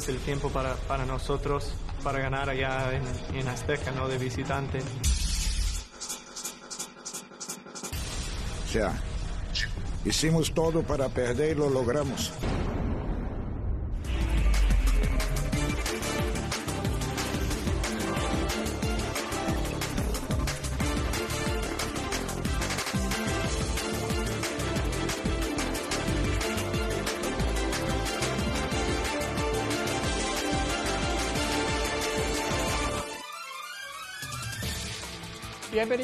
es el tiempo para, para nosotros, para ganar allá en, Azteca, ¿no? De visitante. Sea, hicimos todo para perder y lo logramos.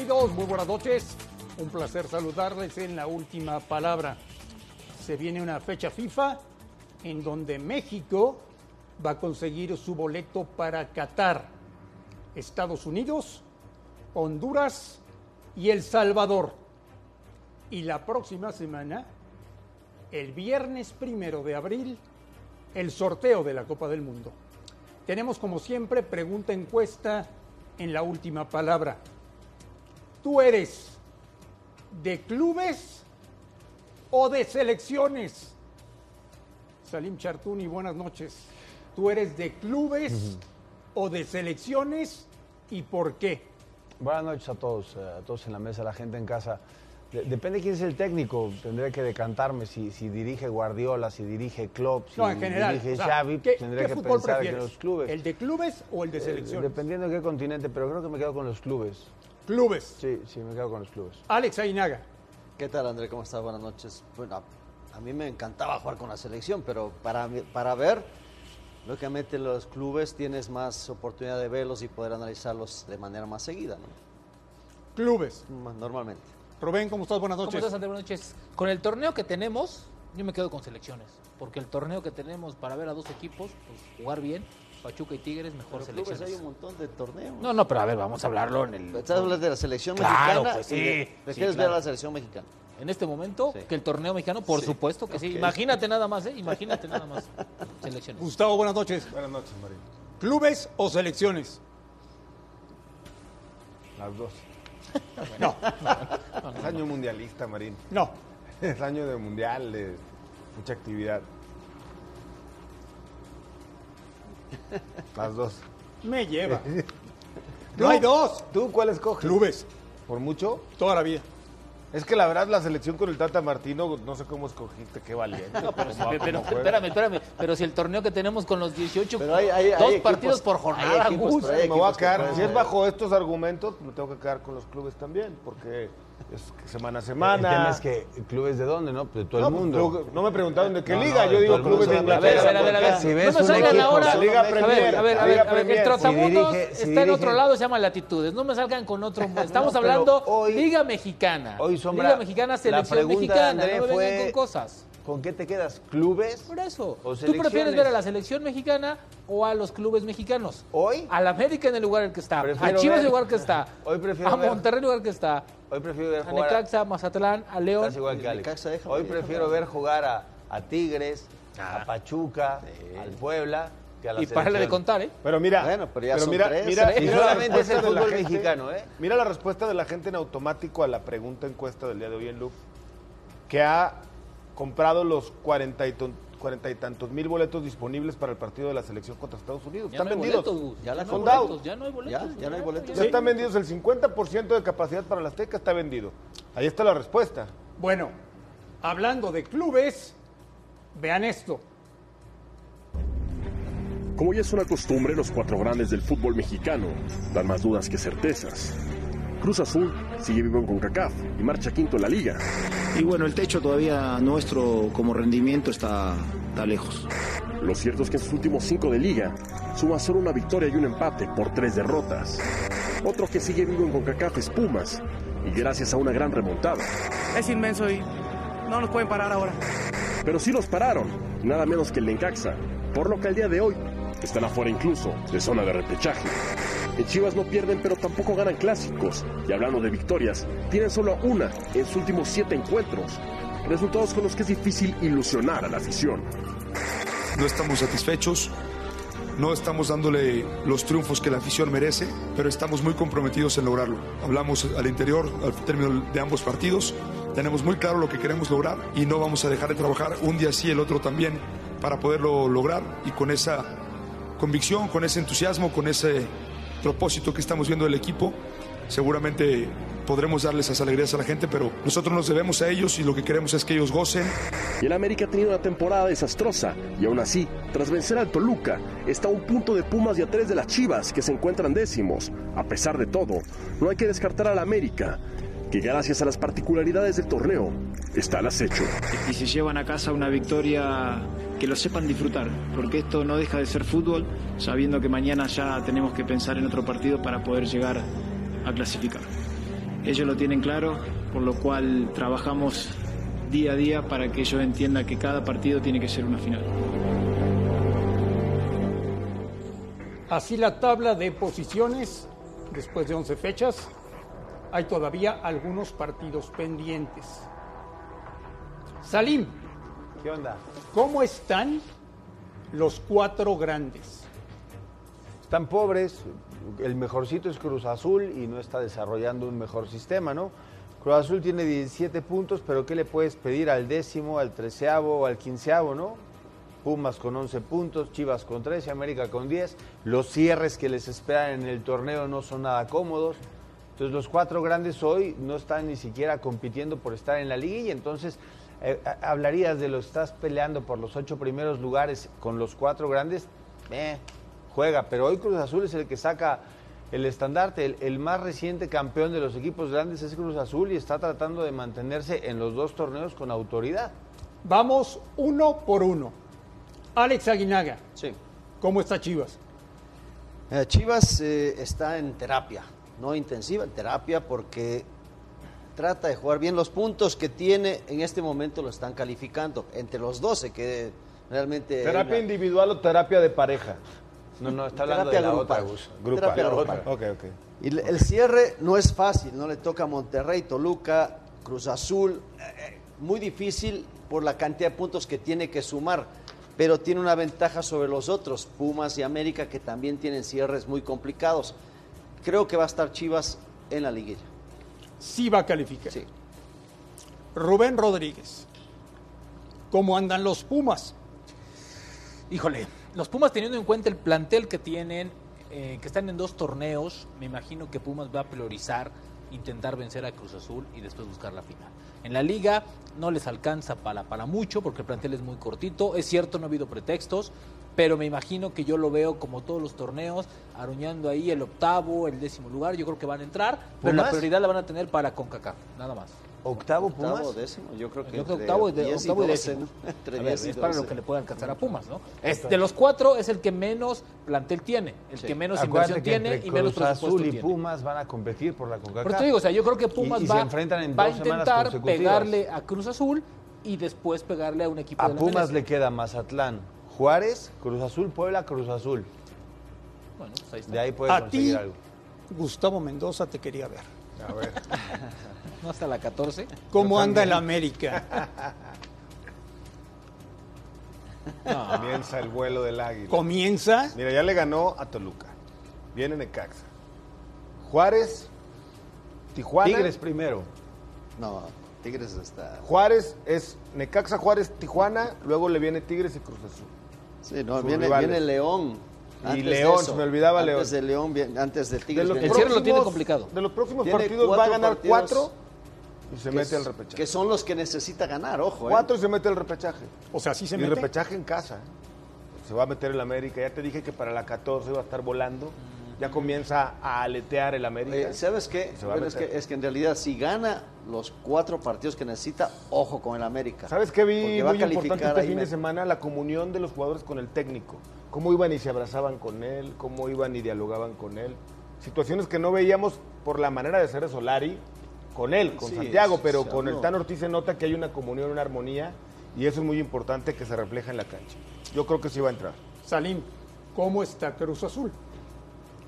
Muy buenas noches. Un placer saludarles en la última palabra. Se viene una fecha FIFA en donde México va a conseguir su boleto para Qatar, Estados Unidos, Honduras y El Salvador. Y la próxima semana, el viernes primero de abril, el sorteo de la Copa del Mundo. Tenemos como siempre pregunta encuesta en la última palabra. ¿Tú eres de clubes o de selecciones? Salim Chartuni, buenas noches. ¿Tú eres de clubes o de selecciones y por qué? Buenas noches a todos, eh, a todos en la mesa, a la gente en casa. De- depende quién es el técnico, tendré que decantarme si, si dirige Guardiola, si dirige Klopp, si No, en general. dirige o sea, Xavi, ¿qué, tendré qué que pensar prefieres? los clubes. ¿El de clubes o el de Eh, selecciones? dependiendo de qué continente, pero creo que me quedo con los clubes. Clubes. Sí, sí, me quedo con los clubes. Alex Ainaga. ¿Qué tal, André? ¿Cómo estás? Buenas noches. Bueno, a, a mí me encantaba jugar con la selección, pero para, para ver, lógicamente los clubes tienes más oportunidad de verlos y poder analizarlos de manera más seguida, ¿no? Clubes. Normalmente. Rubén, ¿cómo estás? Buenas ¿Cómo noches. estás, André? Buenas noches. Con el torneo que tenemos, yo me quedo con selecciones. Porque el torneo que tenemos para ver a dos equipos, pues jugar bien, Pachuca y Tigres, mejor selecciones. hay un montón de torneos. No, no, pero a ver, vamos a hablarlo en el. ¿Estás hablando de la selección Claro, mexicana? pues y de- sí, ¿Prefieres sí, ver a la selección mexicana? En este momento, Sí. que el torneo mexicano, por Sí. supuesto que sí. Imagínate nada más, ¿eh? Imagínate nada más. Selecciones. Gustavo, buenas noches. Buenas noches, Marín. ¿Clubes o selecciones? Las dos. No, Es año mundialista, Marín. no. Es año de mundial, de mucha actividad. Las dos. Me lleva. No hay dos. ¿Tú cuál escoges? Clubes. ¿Por mucho? Toda la vida. Es que la verdad la selección con el Tata Martino, no sé cómo escogiste, qué valiente. Pero, espérame, espérame. Pero si el torneo que tenemos con los 18, Pero hay- hay- hay dos equipos- partidos por jornada, equipos, Me voy a quedar, si es bajo estos argumentos, me tengo que quedar con los clubes también, porque es que semana a El semana. tema es que, ¿clubes de dónde, no? De todo no, el pues, mundo. club- no me preguntaron de qué No, liga, no, yo digo el clubes de Inglaterra. a ver, a ver, a ver. Si no ves me un salgan ahora. la Liga a ver, Premier, a ver, a ver, a. El trotamundos Si dirige- si está en otro lado, se llama latitudes. No me salgan con otro. Estamos hablando hoy- Liga Mexicana. Hoy, Sombra, Liga Mexicana, selección mexicana. André, no me vengan fue- con cosas. ¿Con qué te quedas? ¿Clubes? Por eso. ¿O ¿Tú prefieres ver a la selección mexicana o a los clubes mexicanos? Hoy, Al América en el lugar en el que está. Prefiero a Chivas en el lugar que está. Hoy prefiero a ver- Monterrey en el lugar que está. hoy prefiero ver A jugar a- Necaxa, a Mazatlán, a León. Estás igual que El Alex. Necaxa, déjame, Hoy prefiero ver jugar a, a Tigres, a Pachuca, al Puebla, que a la Y párale de contar, ¿eh? Pero mira, Bueno, pero ya son mira, tres, mira, tres. Mira la solamente es el la fútbol gente- mexicano, ¿eh? Mira la respuesta de la gente en automático a la pregunta encuesta del día de hoy en Loop, que ha comprado los cuarenta y, ton- cuarenta y tantos mil boletos disponibles para el partido de la selección contra Estados Unidos. Ya Están no vendidos. boletos. Ya no boletos, Ya no hay boletos. Ya, ya no hay boletos. Ya están vendidos, el 50% de capacidad para la Azteca está vendido. Ahí está la respuesta. Bueno, hablando de clubes, vean esto. Como ya es una costumbre, los cuatro grandes del fútbol mexicano dan más dudas que certezas. Cruz Azul sigue vivo con CACAF y marcha quinto en la liga. Y bueno, el techo todavía nuestro como rendimiento está, está lejos. Lo cierto es que en sus últimos cinco de liga suma solo una victoria y un empate por tres derrotas. Otro que sigue vivo en CONCACAF es Pumas, y gracias a una gran remontada. es inmenso y no nos pueden parar ahora. Pero sí los pararon, nada menos que el Necaxa, por lo que al día de hoy están afuera incluso de zona de repechaje. En Chivas no pierden, pero tampoco ganan clásicos. Y hablando de victorias, tienen solo una en sus últimos siete encuentros. Resultados con los que es difícil ilusionar a la afición. no estamos satisfechos, no estamos dándole los triunfos que la afición merece, pero estamos muy comprometidos en lograrlo. Hablamos al interior, al término de ambos partidos, tenemos muy claro lo que queremos lograr y no vamos a dejar de trabajar un día sí, el otro también para poderlo lograr y con esa convicción, con ese entusiasmo, con ese propósito que estamos viendo del equipo, seguramente podremos darles esas alegrías a la gente, pero nosotros nos debemos a ellos y lo que queremos es que ellos gocen. Y el América ha tenido una temporada desastrosa y aún así, tras vencer al Toluca, está a un punto de Pumas y a tres de las Chivas que se encuentran décimos. A pesar de todo, no hay que descartar al América, que gracias a las particularidades del torneo está al acecho. Y se llevan a casa una victoria que lo sepan disfrutar, porque esto no deja de ser fútbol, sabiendo que mañana ya tenemos que pensar en otro partido para poder llegar a clasificar. Ellos lo tienen claro, por lo cual trabajamos día a día para que ellos entiendan que cada partido tiene que ser una final. Así la tabla de posiciones después de 11 fechas. Hay todavía algunos partidos pendientes. Salim, ¿Qué onda? ¿cómo están los cuatro grandes? Están pobres, el mejorcito es Cruz Azul y no está desarrollando un mejor sistema, ¿no? Cruz Azul tiene 17 puntos, pero ¿qué le puedes pedir al décimo, al treceavo o al quinceavo, no? Pumas con 11 puntos, Chivas con 13, América con 10. Los cierres que les esperan en el torneo no son nada cómodos. Entonces los cuatro grandes hoy no están ni siquiera compitiendo por estar en la liga y entonces eh, hablarías de lo estás peleando por los ocho primeros lugares con los cuatro grandes, eh, juega, pero hoy Cruz Azul es el que saca el estandarte, el, el más reciente campeón de los equipos grandes es Cruz Azul y está tratando de mantenerse en los dos torneos con autoridad. Vamos uno por uno. Alex Aguinaga, Sí. ¿cómo está Chivas? Eh, Chivas eh, está en terapia, no intensiva, en terapia porque trata de jugar bien. Los puntos que tiene en este momento lo están calificando entre los 12 que realmente... ¿Terapia una- individual o terapia de pareja? No, no, está hablando de Terapia la grupal. otra, Gus. Grupal. Terapia grupal. Ok, ok. Y el- el cierre no es fácil, no le toca a Monterrey, Toluca, Cruz Azul, eh, muy difícil por la cantidad de puntos que tiene que sumar, pero tiene una ventaja sobre los otros, Pumas y América, que también tienen cierres muy complicados. Creo que va a estar Chivas en la liguilla. Sí va a calificar. Sí. Rubén Rodríguez, ¿cómo andan los Pumas? Híjole, los Pumas teniendo en cuenta el plantel que tienen, eh, que están en dos torneos, me imagino que Pumas va a priorizar intentar vencer a Cruz Azul y después buscar la final. En la liga no les alcanza para, para mucho porque el plantel es muy cortito. Es cierto, no ha habido pretextos, pero me imagino que yo lo veo como todos los torneos, aruñando ahí el octavo, el décimo lugar. Yo creo que van a entrar, pero la prioridad la van a tener para CONCACAF, nada más. ¿Octavo Pumas? Octavo, décimo, yo creo que Yo creo entre octavo y, de- 10 y octavo y 12, décimo. ¿no? Entre A ver, 10 y es para lo 12. que le puede alcanzar a Pumas, ¿no? Es, de los cuatro es el que menos plantel tiene, el Sí. que menos Acuérdate inversión que tiene y menos Cruz presupuesto Azul y tiene. Pumas van a competir por la CONCACAF. Por eso te digo, o sea, yo creo que Pumas Y- y va, se enfrentan en va a intentar pegarle a Cruz Azul y después pegarle a un equipo A de la Pumas MLS. le queda Mazatlán, Juárez, Cruz Azul, Puebla, Cruz Azul. Bueno, pues ahí está. De ahí puede A conseguir ti, algo. Gustavo Mendoza te quería ver. A ver. No hasta la 14. ¿Cómo anda el América? Comienza el vuelo del águila. Comienza. Mira, ya le ganó a Toluca. Viene Necaxa. Juárez, Tijuana. Tigres primero. No, Tigres está... Juárez es Necaxa, Juárez, Tijuana. Luego le viene Tigres y Cruz Azul. Sí, no, viene, viene León. Y Antes de León, se me olvidaba antes León. de León, antes de De Tigres. viene El cierre lo tiene complicado. De los próximos Tiene partidos va a ganar cuatro y se mete al repechaje. Que son los que necesita ganar, ojo. ¿eh? Cuatro y se mete al repechaje. O sea, sí se y mete. repechaje en casa. ¿eh? Se va a meter el América. Ya te dije que para la 14 va a estar volando. Ya comienza a aletear el América. Eh, ¿Sabes qué? Bueno, es, que, es que en realidad si gana los cuatro partidos que necesita, ojo con el América. ¿Sabes qué vi Porque muy importante este fin de semana? La comunión de los jugadores con el técnico. Cómo iban y se abrazaban con él, cómo iban y dialogaban con él. Situaciones que no veíamos por la manera de ser de Solari con él, con Sí, Santiago, pero con el. Tan Ortiz se nota que hay una comunión, una armonía y eso es muy importante que se refleja en la cancha. Yo creo que sí va a entrar. Salim, ¿cómo está Cruz Azul?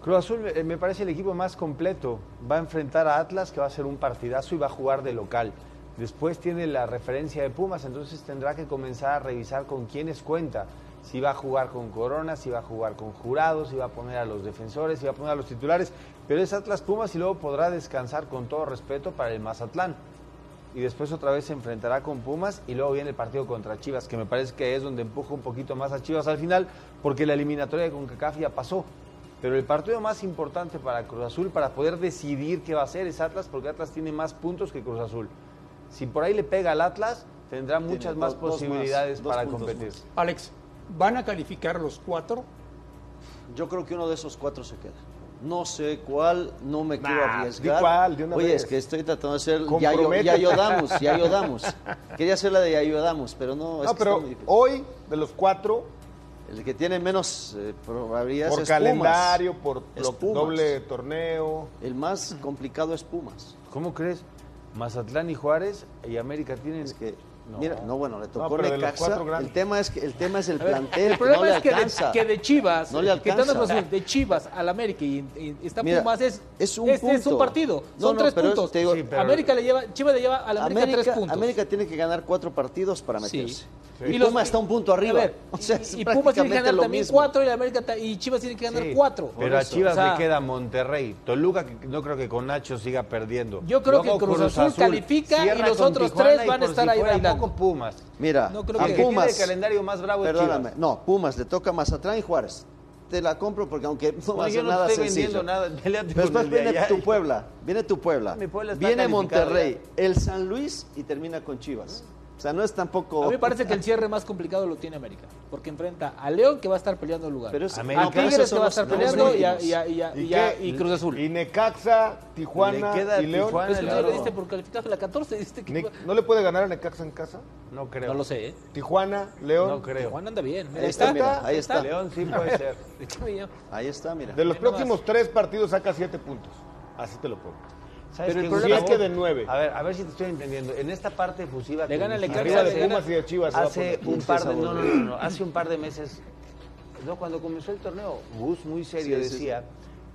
Cruz Azul eh, me parece el equipo más completo. Va a enfrentar a Atlas, que va a ser un partidazo y va a jugar de local. Después tiene la referencia de Pumas, entonces tendrá que comenzar a revisar con quiénes cuenta. Si va a jugar con Corona, si va a jugar con Jurados, si va a poner a los defensores, si va a poner a los titulares. Pero es Atlas Pumas y luego podrá descansar con todo respeto para el Mazatlán. y después otra vez se enfrentará con Pumas y luego viene el partido contra Chivas, que me parece que es donde empuja un poquito más a Chivas al final, porque la eliminatoria de CONCACAF ya pasó. Pero el partido más importante para Cruz Azul, para poder decidir qué va a hacer, es Atlas, porque Atlas tiene más puntos que Cruz Azul. Si por ahí le pega al Atlas, tendrá muchas más dos- dos más, posibilidades para competir. más. Alex, ¿van a calificar los cuatro? Yo creo que uno de esos cuatro se queda. No sé cuál, no me quiero arriesgar. di cuál, de una Oye, vez. es que estoy tratando de hacer ya, Comprométete. ya ayudamos, ya ayudamos. Quería hacer la de ya ayudamos, pero no, es No, que pero está muy difícil. hoy, de los cuatro, El que tiene menos eh, probabilidades por es Pumas. calendario, por Es lo- Pumas. doble torneo. El más complicado es Pumas. ¿Cómo crees? Mazatlán y Juárez y América tienen... Es que, No. mira, no, bueno, le tocó los Necaxa. cuatro grandes. El tema es que el tema es el ver, plantel, el problema que no le es que de, que Chivas, No le alcanza. Azul, de Chivas al América y, y está Mira, Pumas es, es un es, es un partido, No, son no, tres puntos. te digo- Sí, pero- América le lleva, Chivas le lleva al América, América, tres puntos. América tiene que ganar cuatro partidos para Sí. meterse. Y Y, Pumas está un punto arriba. Ver, o sea, y- es y, Pumas tiene que prácticamente ganar lo también mismo. cuatro y, América y Chivas tiene que ganar Sí, cuatro. Pero a. Chivas le queda Monterrey. Toluca, que no creo que con Nacho siga perdiendo. Yo creo que Cruz Azul califica y los otros tres van a estar ahí bailando. Poco Pumas. Mira, No creo a que- Pumas, tiene el calendario más bravo perdóname, Chivas. no, Pumas le toca Mazatlán y Juárez. Te la compro porque aunque no va a ser no nada estoy sencillo. nada. Con después viene allá. tu Puebla, viene tu Puebla, Mi Puebla viene Monterrey, el San Luis y termina con Chivas. O sea, no es tampoco... A mí me parece que el cierre más complicado lo tiene América, porque enfrenta a León que va a estar peleando el lugar, Pero es- a América. no, pero Tigres que va a estar peleando y, a, últimos. y, a- y, a- ¿Y y a- qué? y Cruz Azul. Y Necaxa, Tijuana Le queda y León. Tijuana, Es que tú claro. le diste por calificar la 14, diste que... Ne- ¿No le puede ganar a Necaxa en casa? No creo. No lo sé, ¿eh? Tijuana, León. No creo. Juan anda bien. Ahí está, mira, ahí está. León sí puede ser. Ahí está, mira. De los Ahí nomás. próximos tres partidos saca siete puntos. Así te lo pongo. ¿Sabes Pero el problema es que de nueve. A ver, a ver si te estoy entendiendo. En esta parte efusiva Le gana el Arriba de Pumas y de Chivas. a Hace un par de no, no, no, no, hace un par de meses, no, cuando comenzó el torneo, Gus muy serio Sí, sí, decía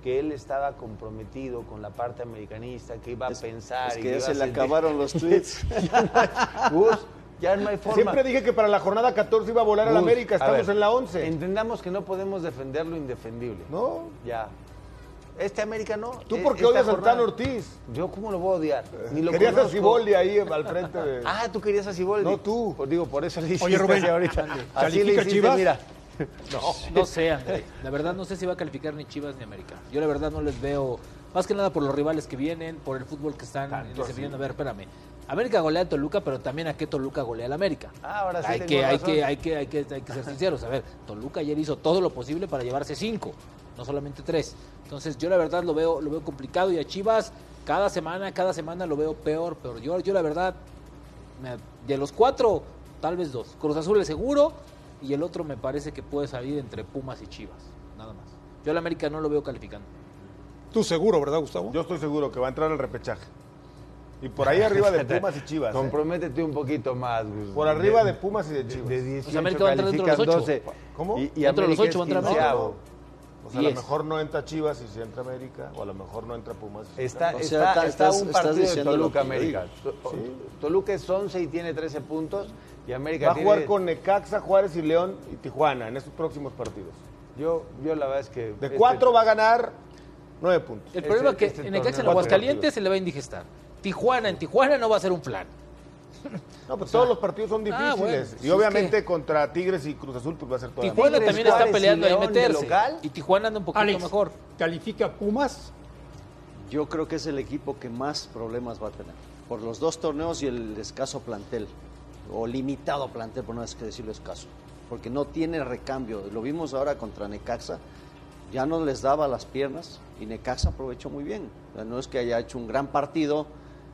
que él estaba comprometido con la parte americanista, que iba a Es- pensar es y que ya se a le acabaron los tweets. Gus, ya no hay forma. Siempre dije que para la jornada 14 iba a volar al Gus, América. a Estamos ver, en la 11. Entendamos que no podemos defender lo indefendible. ¿No? Ya. Este América no. ¿Tú Es- por qué odias a Tano Ortiz? Yo cómo lo voy a odiar. Ni lo Querías a conozco. Siboldi ahí al frente de... Ah, tú querías a Siboldi. No, tú. Pues digo, por eso le hiciste Oye, Rubén, ahorita. Así le ¿califica hiciste, Chivas? mira. No sé, André. La verdad no sé si va a calificar ni Chivas ni América. Yo la verdad no les veo, más que nada por los rivales que vienen, por el fútbol que están desempeñando. A ver, espérame. América golea a Toluca, pero también a qué Toluca golea al América. Ah, ahora sí hay tengo que, hay, que, hay, que, hay, que, hay que ser sinceros. A ver, Toluca ayer hizo todo lo posible para llevarse cinco, no solamente tres. Entonces yo la verdad lo veo, lo veo complicado y a Chivas cada semana, cada semana lo veo peor, peor. Yo, yo la verdad, me- de los cuatro, tal vez dos. Cruz Azul es seguro y el otro me parece que puede salir entre Pumas y Chivas, nada más. Yo al América no lo veo calificando. Tú seguro, ¿verdad, Gustavo? Yo estoy seguro que va a entrar al repechaje. Y por ahí arriba de Pumas y Chivas. ¿eh? Comprométete un poquito más, Gus. Por arriba de Pumas y de Chivas. De 18 sea, América va a entrar dentro de los ocho. 12. ¿Cómo? Y, y Dentro de los América ocho es va a entrar. O sea, a lo mejor no entra Chivas y si entra América, o a lo mejor no entra Pumas. y si Está, entra- O sea, está, está estás- un partido de Toluca América. To- Toluca es 11 y tiene 13 puntos. Y América Va a tiene- jugar con Necaxa, Juárez y León y Tijuana en estos próximos partidos. Yo, yo la verdad es que. De este- cuatro va a ganar nueve puntos. El Este- problema es que este en Necaxa en Aguascalientes se le va a indigestar. Tijuana, en Tijuana no va a ser un plan. No, pues todos los partidos son ah, difíciles. bueno, y pues es obviamente contra Tigres y Cruz Azul pues va a ser todo. Tijuana Tigres, también está y peleando ahí meterse. local. Y Tijuana anda un poquito Alex, mejor. ¿califica Pumas? Yo creo que es el equipo que más problemas va a tener. Por los dos torneos y el escaso plantel. O limitado plantel, por no es que decirlo escaso. Porque no tiene recambio. Lo vimos ahora contra Necaxa. Ya no les daba las piernas y Necaxa aprovechó muy bien. O sea, no es que haya hecho un gran partido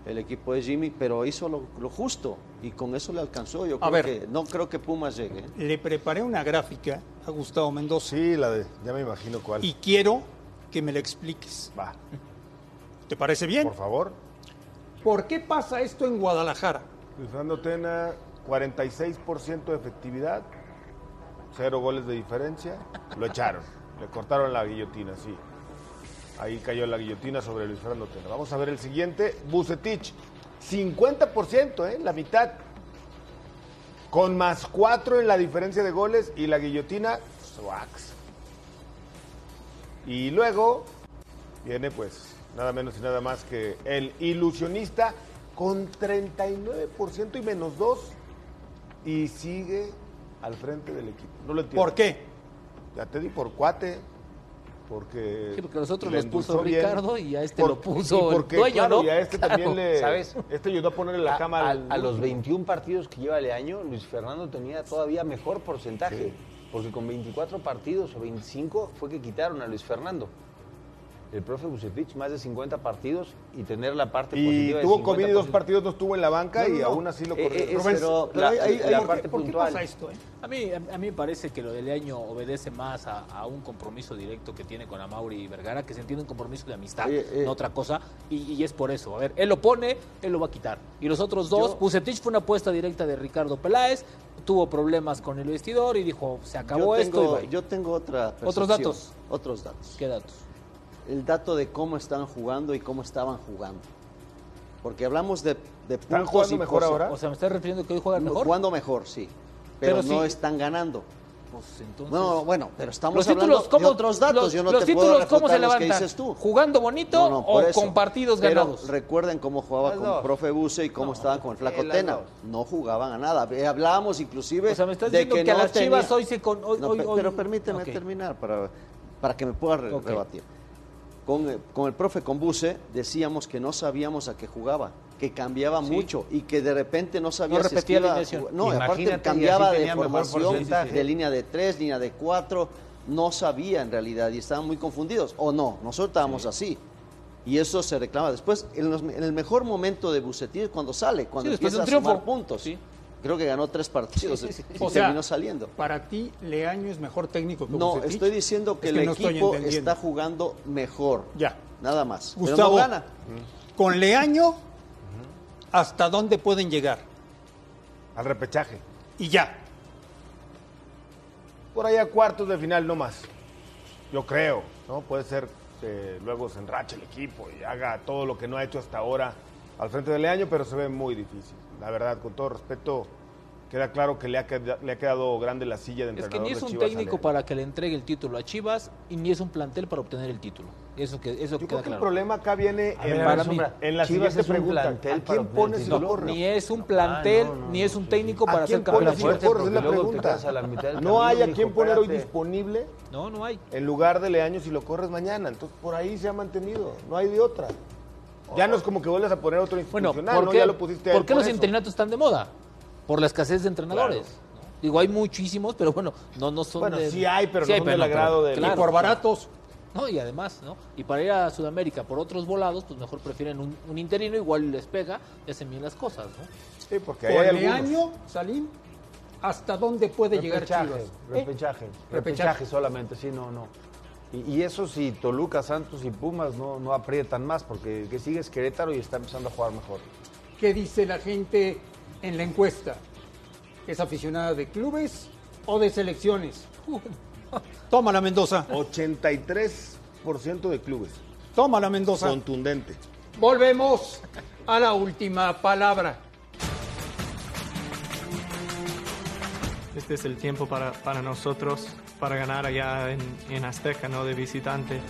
el equipo de Jimmy, pero hizo lo, lo justo y con eso le alcanzó. Yo A creo ver. que no creo que Pumas llegue. ¿eh? Le preparé una gráfica a Gustavo Mendoza Sí, la de, ya me imagino cuál. y quiero que me la expliques. Va, ¿Te parece bien? por favor. ¿Por qué pasa esto en Guadalajara? Luis Fernando Tena, 46% de efectividad, cero goles de diferencia. Lo echaron, le cortaron la guillotina, sí. Ahí cayó la guillotina sobre Luis Fernando Tena. Vamos a ver el siguiente, Bucetich, 50%, ¿eh? la mitad. Con más cuatro en la diferencia de goles y la guillotina, Swax. Y luego viene pues nada menos y nada más que el ilusionista con 39% y menos 2 y sigue al frente del equipo. No lo entiendo. ¿Por qué? Ya te di por cuate. Porque, Sí, porque los otros le los puso bien. Ricardo y a este Por- lo puso y porque, el dueño, claro, ¿no? Y a este Claro. también le. ¿Sabes? Este ayudó a ponerle la A- cama a, al. a los 21 partidos que lleva el año, Luis Fernando tenía todavía mejor porcentaje. Porque con 24 partidos o 25 fue que quitaron a Luis Fernando. El profe Bucetich, más de 50 partidos y tener la parte Y positiva de tuvo COVID y dos 50%. partidos no estuvo en la banca No, no, y no. aún así lo Eh, corrió. eh, pero pero la- hay- hay- la parte ¿Por qué puntual. pasa esto? eh? A mí, a, a mí me parece que lo de Leaño obedece más a, a un compromiso directo que tiene con Amauri Vergara, que se entiende un compromiso de amistad, eh. no otra cosa, y, y es por eso. A ver, él lo pone, él lo va a quitar. Y los otros dos, Yo- Bucetich fue una apuesta directa de Ricardo Peláez, tuvo problemas con el vestidor y dijo, se acabó yo esto y yo tengo otra Otros percepción. datos. Otros datos. ¿Qué datos? El dato de cómo están jugando y cómo estaban jugando. Porque hablamos de, de puntos jugando y mejor cosas. ahora? O sea, ¿me estás refiriendo que hoy juegan mejor? Jugando mejor, sí. Pero, Pero no sí. están ganando. Pues entonces... No, bueno, pero estamos los hablando títulos, ¿cómo, de otros datos. Los, Yo no los te puedo títulos, ¿cómo se los que levantan? dices tú. ¿Jugando bonito No, no, por o eso. con partidos Pero ganados? recuerden cómo jugaba Las con dos. profe Buse y cómo estaban con el Flaco eh, Tena. No jugaban a nada. Eh, Hablábamos inclusive O sea, me estás de diciendo que, que, a no las Chivas tenía- hoy se... Con, hoy, No, hoy- pe- hoy- pero permíteme terminar para, para que me pueda re- Ok. rebatir. Con, eh, con el profe Conbuce decíamos que no sabíamos a qué jugaba, que cambiaba mucho y que de repente no sabía No si repetía la. No, Imagínate, aparte cambiaba de formación, de línea de tres, línea de cuatro, no sabía en realidad y estaban muy confundidos. O no, nosotros estábamos así. Y eso se reclama después. En, los- en el mejor momento de Bucetín es cuando sale, cuando Sí, empieza a sumar puntos. Sí. Creo que ganó tres partidos y O sea, terminó saliendo. Para ti, Leaño es mejor técnico que No, estoy diciendo que Es el no equipo está jugando mejor. Ya. Nada más. Pero Gustavo, no gana. con Leaño, ¿hasta dónde pueden llegar? Al repechaje. Y ya. Por ahí a cuartos de final no más. Yo creo, ¿no? Puede ser que luego se enrache el equipo y haga todo lo que no ha hecho hasta ahora al frente del año, pero se ve muy difícil. La verdad, con todo respeto, queda claro que le ha, queda- le ha quedado grande la silla de Es que entrenador ni es un técnico para que le entregue el título a Chivas y ni es un plantel para obtener el título. Eso que eso Yo queda creo que el claro. problema acá viene A en, ver, para mí, en la Chivas siguiente pregunta. ¿A quién pones el y lo título? corres? Ni es un plantel, Ah, no, no, ni es un técnico ¿A para quién ser pones campeón. y lo fuerte, corres? Es la pregunta. a la mitad del No hay a quién poner hoy disponible No, no hay. en lugar de Leaño si lo corres mañana. Entonces, por ahí se ha mantenido. No hay de otra. Ya no es como que vuelvas a poner otro Bueno, institucional, ¿por ¿no? qué, Ya lo pusiste por qué por los eso. interinatos están de moda? Por la escasez de entrenadores. Claro. ¿no? Digo, hay muchísimos, pero bueno, no, no son Bueno, de... sí hay, pero no son del pero- agrado del- claro, y por baratos. No, y además, ¿no? Y para ir a Sudamérica por otros volados, pues mejor prefieren un, un interino, igual les pega y hacen bien las cosas, ¿no? Sí, porque hay algunos. Leaño, Salim, ¿hasta dónde puede llegar Repechaje, Chivas? ¿Eh? repechaje, repechaje solamente, sí, no, no. Y, y eso si Toluca, Santos y Pumas no, no aprietan más, porque el que sigue es Querétaro y está empezando a jugar mejor. ¿Qué dice la gente en la encuesta? ¿Es aficionada de clubes o de selecciones? Tómala, Mendoza. 83% de clubes. Tómala, Mendoza. Contundente. Volvemos a la última palabra. Este es el tiempo para, para nosotros para ganar allá en, en Azteca, ¿no? De visitante.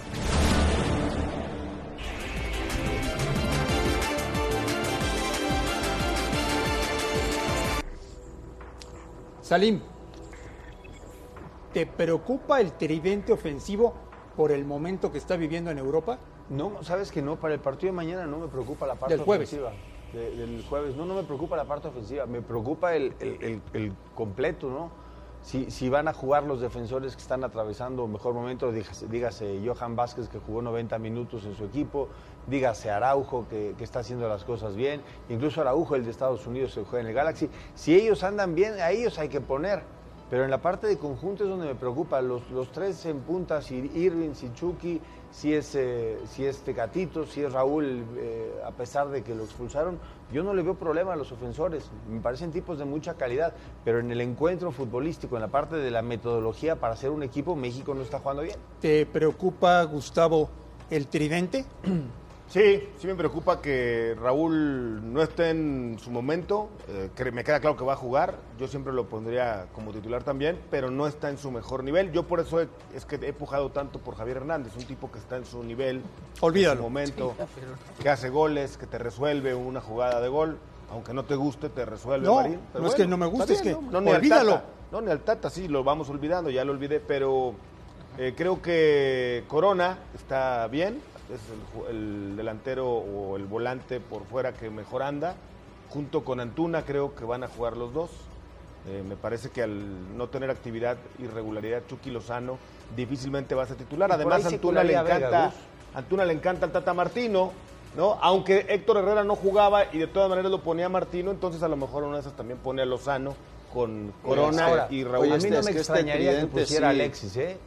Salim, ¿te preocupa el tridente ofensivo por el momento que está viviendo en Europa? No, sabes que no, para el partido de mañana no me preocupa la parte Del jueves. ofensiva. De- del jueves, no, no me preocupa la parte ofensiva, me preocupa el, el- completo, ¿no? Si, si van a jugar los defensores que están atravesando mejor momento, dígase, dígase Johan Vázquez que jugó 90 minutos en su equipo, dígase Araujo que, que está haciendo las cosas bien, incluso Araujo, el de Estados Unidos, se juega en el Galaxy. Si ellos andan bien, a ellos hay que poner. Pero en la parte de conjunto es donde me preocupa. Los, los tres en punta, si Irving, si si es, eh, si es Tecatito, si es Raúl, eh, a pesar de que lo expulsaron, yo no le veo problema a los ofensores. Me parecen tipos de mucha calidad. Pero en el encuentro futbolístico, en la parte de la metodología para hacer un equipo, México no está jugando bien. ¿Te preocupa, Gustavo, el tridente? Sí, sí me preocupa que Raúl no esté en su momento. eh, que me queda claro que va a jugar. Yo siempre lo pondría como titular también, pero no está en su mejor nivel. Yo por eso he- es que he pujado tanto por Javier Hernández, un tipo que está en su nivel, Olvídalo. en su momento, que hace goles, que te resuelve una jugada de gol. Aunque no te guste, te resuelve No, Marín. no es que no me guste, es que no, no, ni al olvídalo. Tata. No, ni al Tata, sí, lo vamos olvidando, ya lo olvidé, pero eh, creo que Corona está bien, es el, delantero o el volante por fuera que mejor anda. Junto con Antuna creo que van a jugar los dos. Eh, me parece que al no tener actividad y regularidad Chucky Lozano difícilmente va a ser titular. Además Antuna le Vega, encanta. Antuna le encanta al Tata Martino, ¿no? Aunque Héctor Herrera no jugaba y de todas maneras lo ponía a Martino, entonces a lo mejor una de esas también pone a Lozano con Corona Ahora, y Raúl. a mí no es me este extrañaría que pusiera sí. Alexis, ¿eh?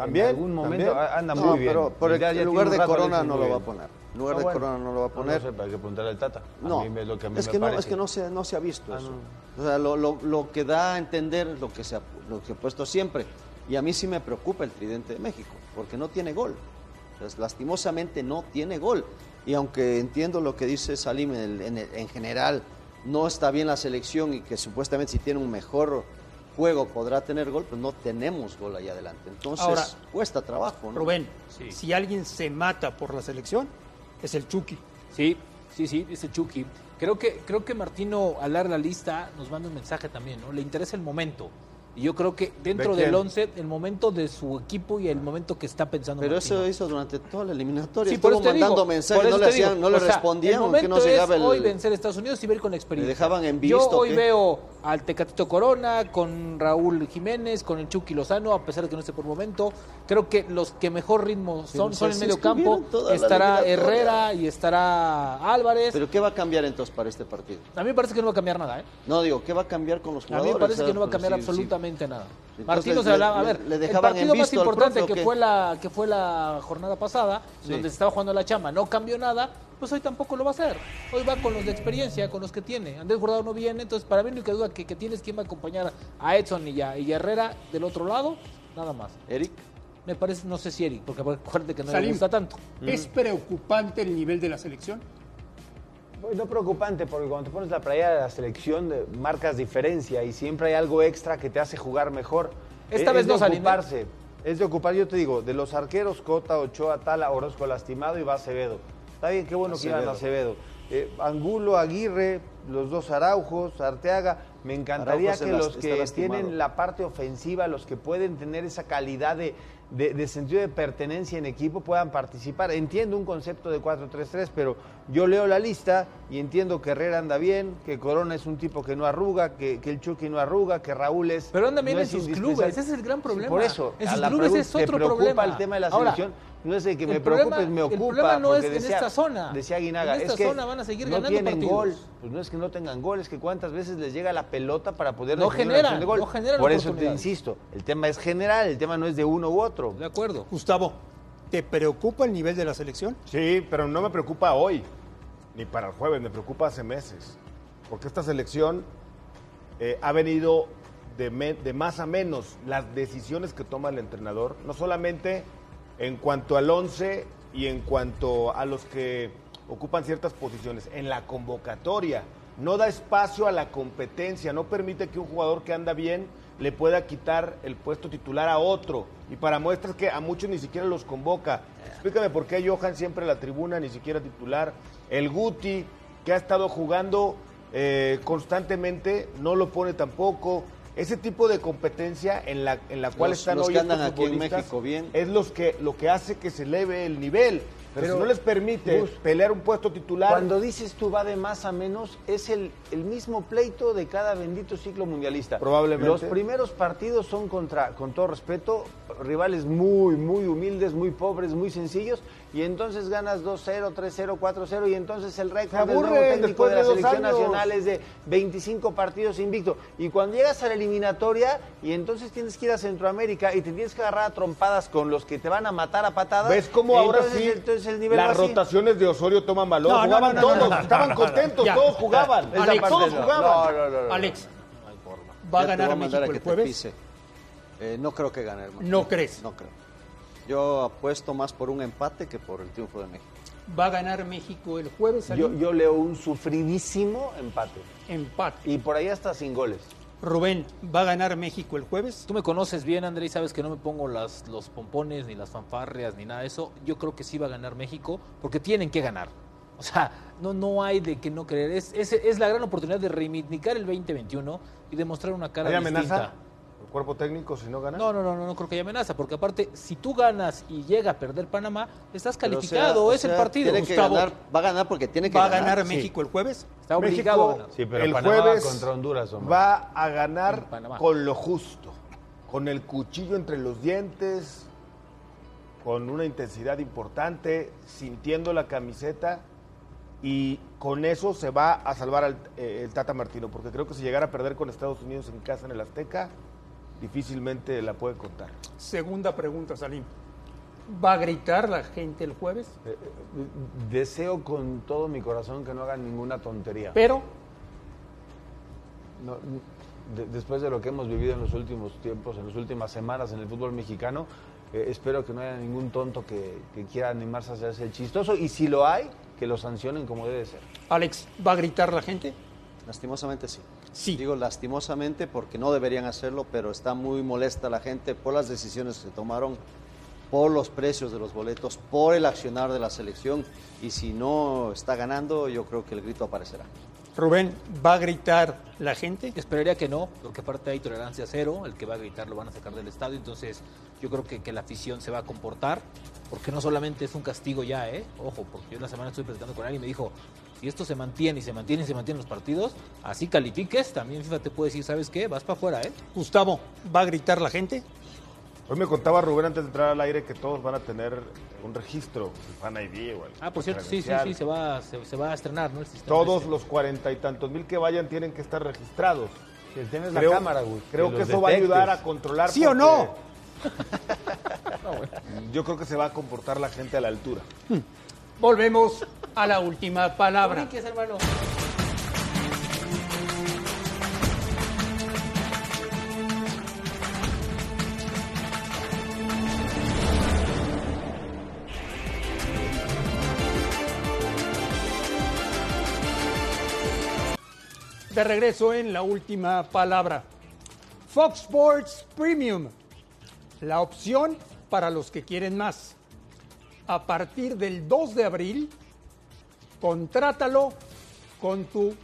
También, En algún momento también. anda No, muy bien. pero por el, Ya- ya lugar de rato Corona no lo va a bien. poner. En lugar Ah, de bueno. Corona no lo va a No, poner. No, sé, hay que preguntarle al Tata. A No, mí es lo que a mí es me que no, parece. es que no se, no se ha visto Ah, eso. no. O sea, lo, lo- lo que da a entender es lo que se ha, lo que he puesto siempre. Y a mí sí me preocupa el tridente de México, porque no tiene gol. O sea, lastimosamente no tiene gol. Y aunque entiendo lo que dice Salim en, el- en el- en general, no está bien la selección y que supuestamente si tiene un mejor juego podrá tener gol, pues no tenemos gol ahí adelante. Entonces Ahora, cuesta trabajo. ¿no? Rubén, Sí. si alguien se mata por la selección, es el Chucky. Sí, sí, sí, ese Chucky. Creo que, creo que Martino, al dar la lista, nos manda un mensaje también, ¿no? Le interesa el momento. Y yo creo que dentro del 11, el momento de su equipo y el momento que está pensando Pero Martino. eso hizo durante toda la eliminatoria. Sí, por Estuvo eso te digo, mandando por mensajes, no le, digo, hacían, no le sea, respondían, momento no llegaba es el... hoy vencer a Estados Unidos y ver con experiencia. ¿Le dejaban en Yo visto o hoy qué? veo al Tecatito Corona, con Raúl Jiménez, con el Chucky Lozano, a pesar de que no esté por momento. Creo que los que mejor ritmo son, son en medio campo. Estará. Herrera y estará Álvarez. ¿Pero qué va a cambiar entonces para este partido? A mí me parece que no va a cambiar nada, ¿eh? No, digo, ¿qué va a cambiar con los A jugadores? mí me parece que no va a pues, cambiar sí. Absolutamente nada. Entonces, Martino se hablaba, a ver, le el partido más importante profe, ¿o que fue la que fue la jornada pasada, Sí. donde se estaba jugando la chamba, no cambió nada, pues hoy tampoco lo va a hacer. Hoy va con los de experiencia, con los que tiene. Andrés Guardado no viene, entonces para mí la única duda que, que tiene es quién va a acompañar a Edson y a, y a Herrera del otro lado, nada más. Eric, Me parece, no sé si Eric, porque acuérdate que no le gusta tanto. ¿Es preocupante el nivel de la selección? No preocupante, porque cuando te pones la playa de la selección de- marcas diferencia y siempre hay algo extra que te hace jugar mejor. Esta Es- vez es de no, ¿eh? ocuparse. Es de ocupar, yo te digo, de los arqueros, Cota, Ochoa, Tala, Orozco lastimado y va Acevedo. Está bien, qué bueno que iban a Acevedo. Eh, Angulo, Aguirre, los dos Araujos, Arteaga. Me encantaría Araujo que los que lastimado. tienen la parte ofensiva, los que pueden tener esa calidad de, de- de sentido de pertenencia en equipo, puedan participar. Entiendo un concepto de 4-3-3, pero yo leo la lista y entiendo que Herrera anda bien, que Corona es un tipo que no arruga, que, que el Chucky no arruga, que Raúl es. Pero anda bien no en sus clubes, ese es el gran problema. Por eso, En a sus la clubes pregunta, es ¿te otro preocupa problema. el tema de la Ahora, selección? no es el que el me problema- preocupe, me el ocupa. problema no es en esta zona. Decía Aguinaga, En esta es que zona van a seguir no ganando tienen partidos. gol. Pues no es que no tengan gol, es que cuántas veces les llega la pelota para poder No una generan, de gol. no generan Por eso te insisto, el tema es general, el tema no es de uno u otro. De acuerdo. Gustavo, ¿te preocupa el nivel de la selección? Sí, pero no me preocupa hoy, ni para el jueves, me preocupa hace meses. Porque esta selección eh, ha venido de, me- de más a menos las decisiones que toma el entrenador, no solamente en cuanto al 11 y en cuanto a los que ocupan ciertas posiciones, en la convocatoria. No da espacio a la competencia, no permite que un jugador que anda bien le pueda quitar el puesto titular a otro. Y para muestras que a muchos ni siquiera los convoca. Explícame por qué Johan siempre en la tribuna, ni siquiera titular. El Guti, que ha estado jugando eh, constantemente, no lo pone tampoco. Ese tipo de competencia en la, en la cual Los- están los hoy que andan estos aquí en México bien. es los que, lo que hace que se eleve el nivel. Pero, Pero, si no les permite Gus, pelear un puesto titular, Cuando dices tú va de más a menos, es el, el mismo pleito de cada bendito ciclo mundialista. Probablemente. Los primeros partidos son contra, con todo respeto, rivales muy, muy humildes, muy pobres, muy sencillos, y entonces ganas 2-0, 3-0, 4-0, y entonces el récord del nuevo técnico de la selección años. nacional es de 25 partidos invicto. Y cuando llegas a la eliminatoria, y entonces tienes que ir a Centroamérica y te tienes que agarrar a trompadas con los que te van a matar a patadas. ¿ves cómo ahora entonces, sí entonces el nivel va las rotaciones de Osorio toman valor? No, jugaban no, no, todos, no, no, estaban contentos, ya. todos jugaban. Esa parte todos jugaban. No, no, no, no. Alex, ¿va a ganar a México que el te jueves? Eh, no creo que gane, hermano. ¿No crees? No creo. Yo apuesto más por un empate que por el triunfo de México. ¿Va a ganar México el jueves? Yo, yo leo un sufridísimo empate. Empate. Y por ahí hasta sin goles. Rubén, ¿va a ganar México el jueves? Tú me conoces bien, André, y sabes que no me pongo las, los pompones, ni las fanfarrias, ni nada de eso. Yo creo que sí va a ganar México, porque tienen que ganar. O sea, no, no hay de que no creer. Es, es, es la gran oportunidad de reivindicar el 2021 y demostrar una cara ¿Hay distinta. amenaza? ¿El cuerpo técnico si no gana? No, no, no, no, no creo que haya amenaza, porque aparte, si tú ganas y llega a perder Panamá, estás o calificado, sea, o es el partido. tiene que Gustavo. ganar, va a ganar porque tiene que ¿Va a ganar. ganar Sí. México el jueves? Está obligado a México ganar. Sí, pero el Panamá jueves contra Honduras, hombre. va a ganar con lo justo, con el cuchillo entre los dientes, con una intensidad importante, sintiendo la camiseta y con eso se va a salvar al- eh, el Tata Martino, porque creo que si llegara a perder con Estados Unidos en casa en el Azteca, difícilmente la puede contar. Segunda pregunta, Salim. ¿Va a gritar la gente el jueves? Eh, eh, Deseo con todo mi corazón que no hagan ninguna tontería. Pero No, de- después de lo que hemos vivido en los últimos tiempos, en las últimas semanas en el fútbol mexicano, eh, espero que no haya ningún tonto que, que quiera animarse a hacerse el chistoso y si lo hay, que lo sancionen como debe ser. Alex, ¿va a gritar la gente? Lastimosamente sí. Sí. Digo lastimosamente porque no deberían hacerlo, pero está muy molesta la gente por las decisiones que se tomaron, por los precios de los boletos, por el accionar de la selección y si no está ganando, yo creo que el grito aparecerá. Rubén, ¿va a gritar la gente? Esperaría que no, porque aparte hay tolerancia cero, el que va a gritar lo van a sacar del estadio, entonces yo creo que, que la afición se va a comportar, porque no solamente es un castigo ya, ¿eh? Ojo, porque yo la semana estuve platicando con alguien y me dijo, si esto se mantiene y se mantiene y se mantienen los partidos, así califiques, también FIFA te puede decir, ¿sabes qué? Vas para afuera, ¿eh? Gustavo, ¿va a gritar la gente? Hoy me contaba Rubén antes de entrar al aire que todos van a tener un registro, el Fan ID o el Ah, por cierto, sí, sí, sí, se va, se, se va a estrenar, ¿no? El sistema Todos ese. los cuarenta y tantos mil que vayan tienen que estar registrados. Si tienes Creo- la cámara, Gus, Creo que que eso va a ayudar a controlar. ¿Sí o no? Yo creo que se va a comportar la gente a la altura. Volvemos a la última palabra. Hermano. De regreso en la última palabra. Fox Sports Premium, la opción para los que quieren más. A partir del 2 de abril, contrátalo con tu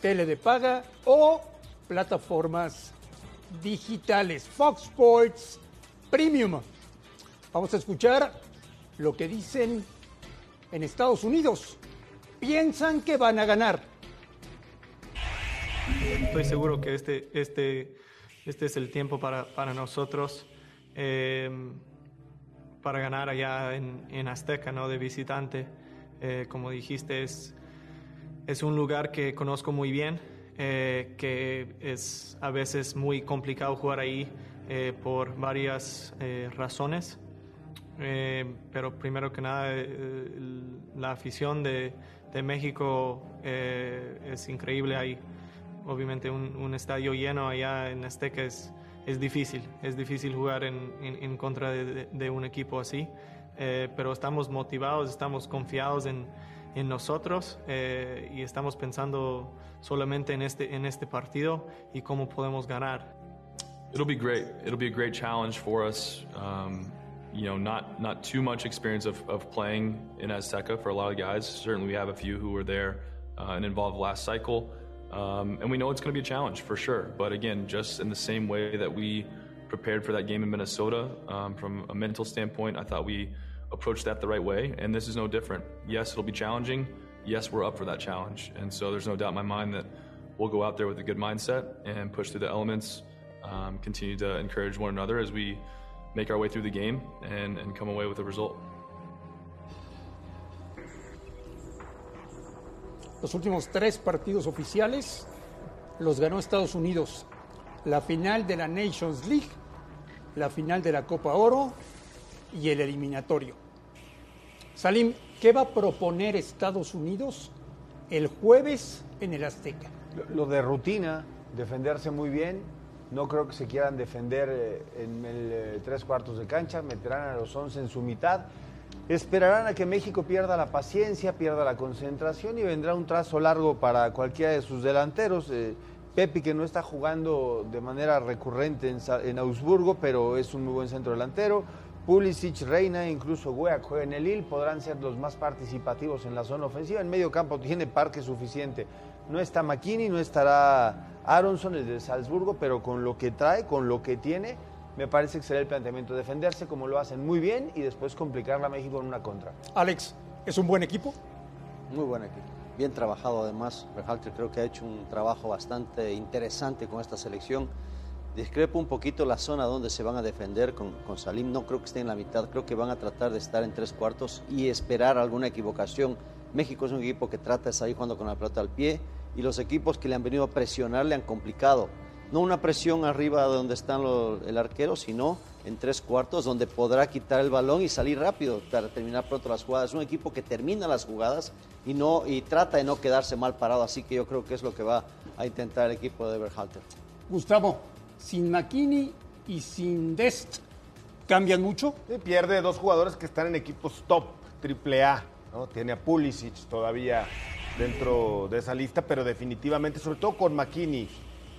tele de paga o plataformas digitales. Fox Sports Premium. Vamos a escuchar lo que dicen en Estados Unidos. Piensan que van a ganar. Estoy seguro que este, este, este es el tiempo para, para nosotros eh, para ganar allá en, en Azteca, ¿no? De visitante. Eh, como dijiste, es, es un lugar que conozco muy bien, eh, que es a veces muy complicado jugar ahí eh, por varias razones. Pero primero que nada, la afición de, de México es increíble ahí. Obviamente un, un estadio lleno allá en Azteca es, es difícil, es difícil jugar en, en- en contra de, de- un equipo así, Eh, pero estamos motivados, estamos confiados en, en nosotros eh, y estamos pensando solamente en este, en este partido y cómo podemos ganar. It'll be great. It'll be a great challenge for us. Um, you know, not not too much experience of, of playing in Azteca for a lot of guys. Certainly, we have a few who were there uh, and involved last cycle, um, and we know it's going to be a challenge for sure. But again, just in the same way that we prepared for that game in Minnesota, um, from a mental standpoint, I thought we approached that the right way, and this is no different. Yes, it'll be challenging. Yes, we're up for that challenge, and so there's no doubt in my mind that we'll go out there with a good mindset and push through the elements um, continue to encourage one another as we make our way through the game and, and come away with a result. Los últimos tres partidos oficiales los ganó Estados Unidos. La final de la Nations League, la final de la Copa Oro y el eliminatorio. Salim, ¿qué va a proponer Estados Unidos el jueves en el Azteca? Lo- de rutina, defenderse muy bien. No creo que se quieran defender eh, en eh, tres cuartos de cancha. Meterán a los 11 en su mitad. Esperarán a que México pierda la paciencia, pierda la concentración y vendrá un trazo largo para cualquiera de sus delanteros. Eh, Pepi, que no está jugando de manera recurrente en, en Augsburgo, pero es un muy buen centro delantero. Pulisic, Reina, incluso que juega en el Lille, podrán ser los más participativos en la zona ofensiva. En medio campo tiene parque suficiente. No está McKinney, no estará Aronson, el de Salzburgo, pero con lo que trae, con lo que tiene, me parece que será el planteamiento defenderse como lo hacen muy bien y después complicarla a México en una contra. Alex, ¿es un buen equipo? Muy buen equipo. Bien trabajado además. Berhalter creo que ha hecho un trabajo bastante interesante con esta selección. Discrepo un poquito la zona donde se van a defender con, con Salim. No creo que esté en la mitad. Creo que van a tratar de estar en tres cuartos y esperar alguna equivocación. México es un equipo que trata de salir jugando con la pelota al pie y los equipos que le han venido a presionar le han complicado. No una presión arriba de donde está el arquero, sino en tres cuartos donde podrá quitar el balón y salir rápido para terminar pronto las jugadas. Es un equipo que termina las jugadas y, no, y trata de no quedarse mal parado. Así que yo creo que es lo que va a intentar el equipo de Berhalter. Gustavo, sin McKinney y sin Dest, ¿cambian mucho? Sí, pierde dos jugadores que están en equipos top, triple A, ¿no? Tiene a Pulisic todavía dentro de esa lista, pero definitivamente, sobre todo con McKinney,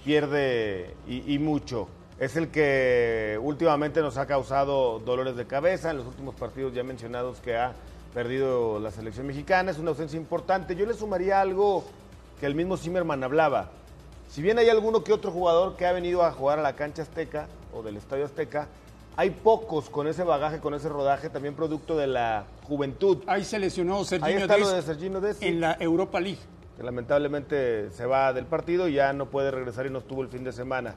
pierde y, y mucho. Es el que últimamente nos ha causado dolores de cabeza en los últimos partidos ya mencionados que ha perdido la selección mexicana. Es una ausencia importante. Yo le sumaría algo que el mismo Zimmerman hablaba. Si bien hay alguno que otro jugador que ha venido a jugar a la cancha azteca o del estadio azteca, hay pocos con ese bagaje, con ese rodaje, también producto de la juventud. Ahí se lesionó Ahí está lo de sí. en la Europa League. Que lamentablemente se va del partido y ya no puede regresar y no estuvo el fin de semana.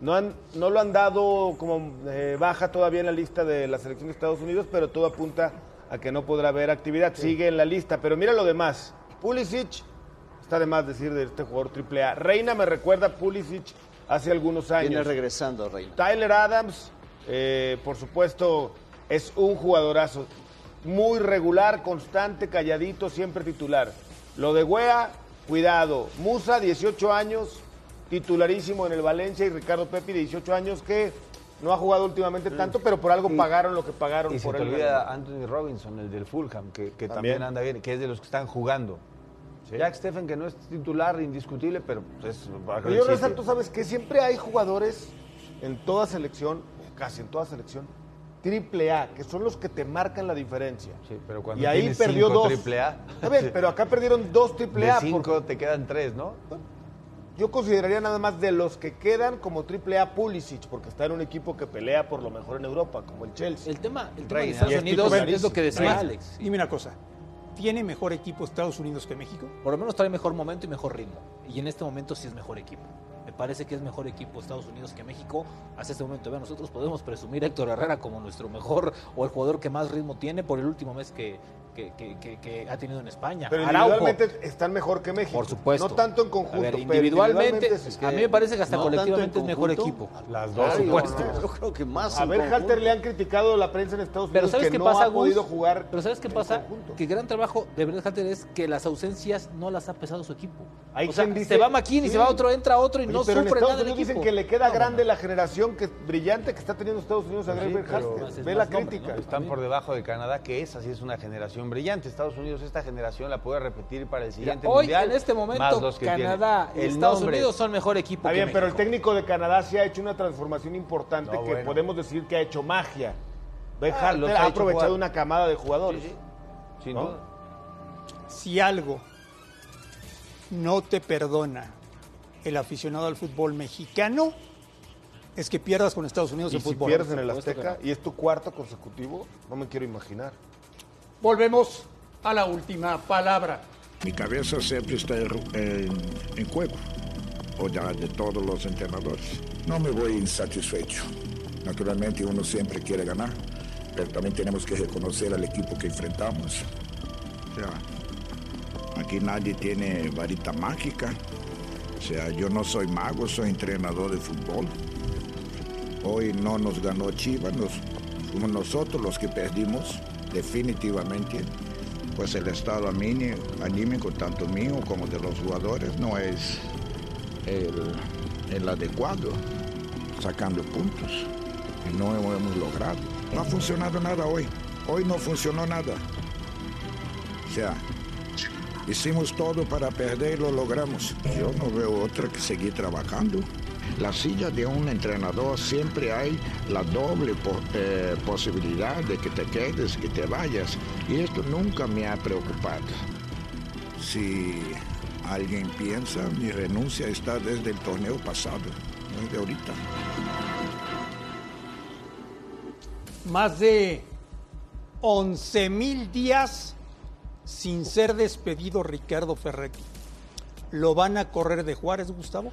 No, han, no lo han dado como eh, baja todavía en la lista de la selección de Estados Unidos, pero todo apunta a que no podrá haber actividad. Sigue en la lista, pero mira lo demás. Pulisic, está de más decir de este jugador triple A. Reina me recuerda a Pulisic hace algunos años. Viene regresando, Reina. Tyler Adams, eh, por supuesto, es un jugadorazo. Muy regular, constante, calladito, siempre titular. Lo de Wea, cuidado. Musa, 18 años, titularísimo en el Valencia. Y Ricardo Pepi, 18 años, que no ha jugado últimamente tanto, pero por algo Y- pagaron lo que pagaron Y se por te él. olvida Anthony Robinson, el del Fulham, que, que también. También. anda bien, que es de los que están jugando. Jack Stephen, que no es titular indiscutible, pero es Pero yo resalto, ¿sabes? Que siempre hay jugadores en toda selección, casi en toda selección, triple A, que son los que te marcan la diferencia. Sí, pero cuando y ahí perdió cinco dos. triple A. Está bien, pero acá perdieron dos triple De A. cinco porque te quedan tres, ¿no? Yo consideraría nada más de los que quedan como triple A Pulisic, porque está en un equipo que pelea por lo mejor en Europa, como el Chelsea. El tema, el tema de. Estados Y Unidos es lo que decía Alex. Dime una cosa, ¿tiene mejor equipo Estados Unidos que México? Por lo menos trae mejor momento y mejor ritmo. Y en este momento sí es mejor equipo. Parece que es mejor equipo Estados Unidos que México. Hasta este momento, vean, nosotros podemos presumir a Héctor Herrera como nuestro mejor o el jugador que más ritmo tiene por el último mes que, que, que- que- que ha tenido en España. Pero Araujo, individualmente están mejor que México. por supuesto. No tanto en conjunto. A ver, pero individualmente, a mí me parece que hasta no colectivamente en es mejor equipo. Las Claro, dos, yo, supuesto. yo creo que más A en ver, conjunto. Halter le han criticado la prensa en Estados Pero Unidos ¿sabes que qué no pasa, ha podido Gus? jugar. Pero ¿sabes qué en pasa? Que gran trabajo de Brett Halter es que las ausencias no las ha pesado su equipo. Hay o sea, quien dice- se va McKinney, sí. se va otro, entra otro y Oye, no pero en sufre Estados nada el Unidos equipo. dicen que le queda No, grande la generación que, brillante que está teniendo Estados Unidos a Greg pero- es Ve la crítica. Están por debajo de Canadá, que esa sí es una generación brillante. Estados Unidos, esta generación la puede repetir para el siguiente hoy, mundial. en este más momento, los que Canadá y Estados nombre. Unidos son mejor equipo Está que bien, pero el técnico de Canadá sí ha hecho una transformación importante No, que bueno. podemos decir que ha hecho magia. Ah, los ha ha hecho aprovechado jugar. una camada de jugadores. Sí, sí. Sin ¿No? duda. Si algo no te perdona el aficionado al fútbol mexicano, es que pierdas con Estados Unidos Y en si fútbol. pierdes en el Azteca y es tu cuarto consecutivo, no me quiero imaginar. Volvemos a la última palabra. Mi cabeza siempre está en, en- juego, o ya de todos los entrenadores. No me voy insatisfecho. Naturalmente uno siempre quiere ganar, pero también tenemos que reconocer al equipo que enfrentamos. O sea, aquí nadie tiene varita mágica. O sea, yo no soy mago, soy entrenador de fútbol. Hoy no nos ganó Chivas, nos, fuimos nosotros los que perdimos, definitivamente. Pues el estado anímico, tanto mío como de los jugadores, no es el, el adecuado, sacando puntos. Y no hemos logrado. No ha funcionado nada hoy. Hoy no funcionó nada. O sea, hicimos todo para perder y lo logramos. Yo no veo otra que seguir trabajando. La silla de un entrenador siempre hay la doble po- eh, posibilidad de que te quedes, que te vayas. Y esto nunca me ha preocupado. Si alguien piensa, mi renuncia está desde el torneo pasado, no es de ahorita. Más de 11 mil días sin ser despedido Ricardo Ferretti. ¿Lo van a correr de Juárez, Gustavo?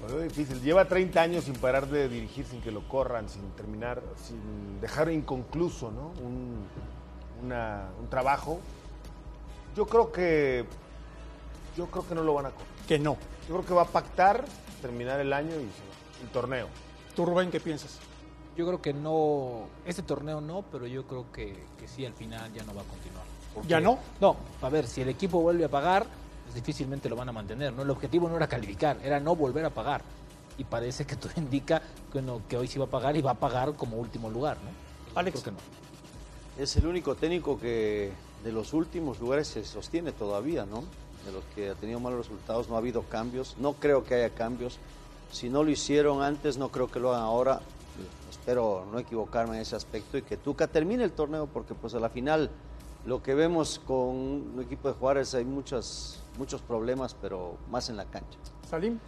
Lo veo difícil. Lleva 30 años sin parar de dirigir, sin que lo corran, sin terminar, sin dejar inconcluso ¿no? un, una- un trabajo. Yo creo que yo creo que no lo van a correr. Que no. Yo creo que va a pactar terminar el año y el torneo. ¿Tú, Rubén, qué piensas? Yo creo que no, este torneo no, pero yo creo que, que sí, al final ya no va a continuar. Porque- ¿Ya no? No, a ver, si el equipo vuelve a pagar, pues difícilmente lo van a mantener. ¿no? El objetivo no era calificar, era no volver a pagar. Y parece que todo indica que, no, que hoy sí va a pagar y va a pagar como último lugar. ¿no? Alex. Creo que no. Es el único técnico que de los últimos lugares se sostiene todavía, ¿no? De los que ha tenido malos resultados, no ha habido cambios. No creo que haya cambios. Si no lo hicieron antes, no creo que lo hagan ahora. Espero no equivocarme en ese aspecto y que Tuca termine el torneo, porque pues a la final lo que vemos con un equipo de Juárez hay muchas, muchos problemas, pero más en la cancha. Salim.